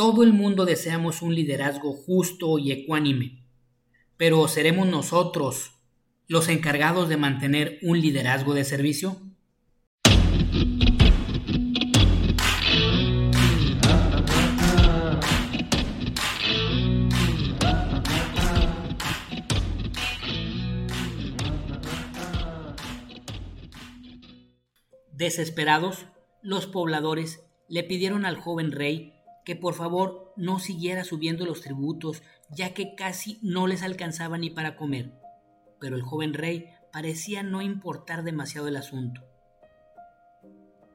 Todo el mundo deseamos un liderazgo justo y ecuánime, pero ¿seremos nosotros los encargados de mantener un liderazgo de servicio? Desesperados, los pobladores le pidieron al joven rey que por favor no siguiera subiendo los tributos, ya que casi no les alcanzaba ni para comer. Pero el joven rey parecía no importar demasiado el asunto.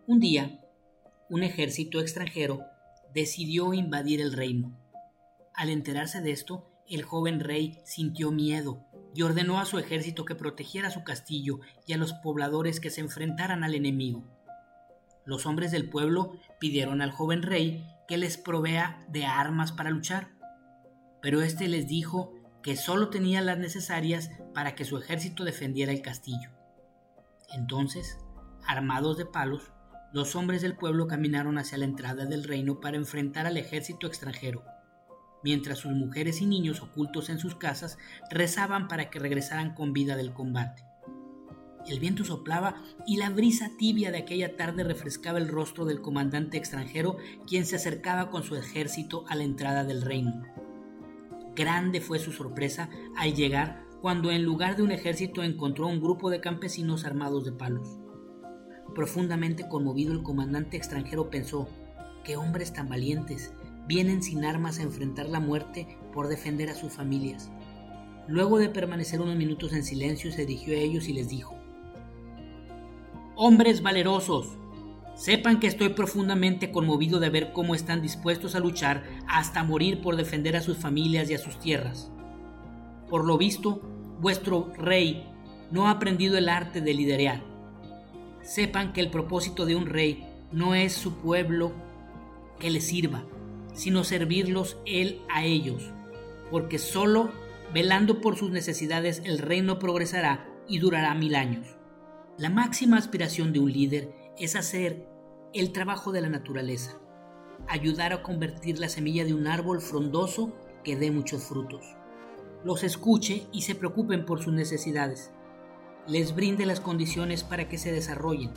Un día, un ejército extranjero decidió invadir el reino. Al enterarse de esto, el joven rey sintió miedo y ordenó a su ejército que protegiera su castillo y a los pobladores que se enfrentaran al enemigo. Los hombres del pueblo pidieron al joven rey que les provea de armas para luchar, pero éste les dijo que solo tenía las necesarias para que su ejército defendiera el castillo. Entonces, armados de palos, los hombres del pueblo caminaron hacia la entrada del reino para enfrentar al ejército extranjero mientras sus mujeres y niños ocultos en sus casas rezaban para que regresaran con vida del combate. El viento soplaba y la brisa tibia de aquella tarde refrescaba el rostro del comandante extranjero, quien se acercaba con su ejército a la entrada del reino. Grande fue su sorpresa al llegar cuando en lugar de un ejército encontró un grupo de campesinos armados de palos. Profundamente conmovido el comandante extranjero pensó, qué hombres tan valientes, vienen sin armas a enfrentar la muerte por defender a sus familias. Luego de permanecer unos minutos en silencio, se dirigió a ellos y les dijo, Hombres valerosos, sepan que estoy profundamente conmovido de ver cómo están dispuestos a luchar hasta morir por defender a sus familias y a sus tierras. Por lo visto, vuestro rey no ha aprendido el arte de liderar. Sepan que el propósito de un rey no es su pueblo que le sirva, sino servirlos Él a ellos, porque solo velando por sus necesidades el reino progresará y durará mil años. La máxima aspiración de un líder es hacer el trabajo de la naturaleza, ayudar a convertir la semilla de un árbol frondoso que dé muchos frutos. Los escuche y se preocupen por sus necesidades. Les brinde las condiciones para que se desarrollen.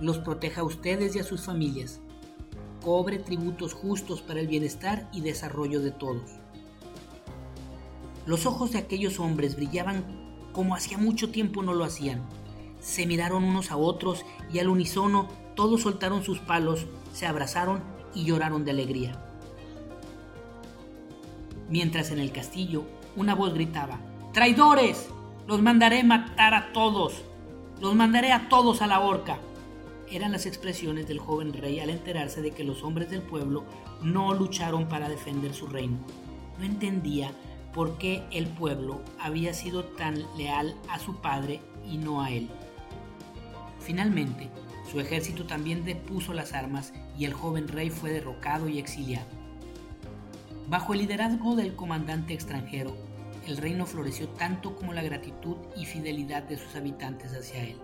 Los proteja a ustedes y a sus familias cobre tributos justos para el bienestar y desarrollo de todos. Los ojos de aquellos hombres brillaban como hacía mucho tiempo no lo hacían. Se miraron unos a otros y al unísono todos soltaron sus palos, se abrazaron y lloraron de alegría. Mientras en el castillo una voz gritaba, ¡Traidores! Los mandaré matar a todos. Los mandaré a todos a la horca eran las expresiones del joven rey al enterarse de que los hombres del pueblo no lucharon para defender su reino. No entendía por qué el pueblo había sido tan leal a su padre y no a él. Finalmente, su ejército también depuso las armas y el joven rey fue derrocado y exiliado. Bajo el liderazgo del comandante extranjero, el reino floreció tanto como la gratitud y fidelidad de sus habitantes hacia él.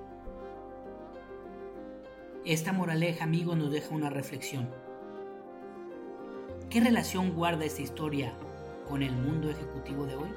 Esta moraleja, amigo, nos deja una reflexión. ¿Qué relación guarda esta historia con el mundo ejecutivo de hoy?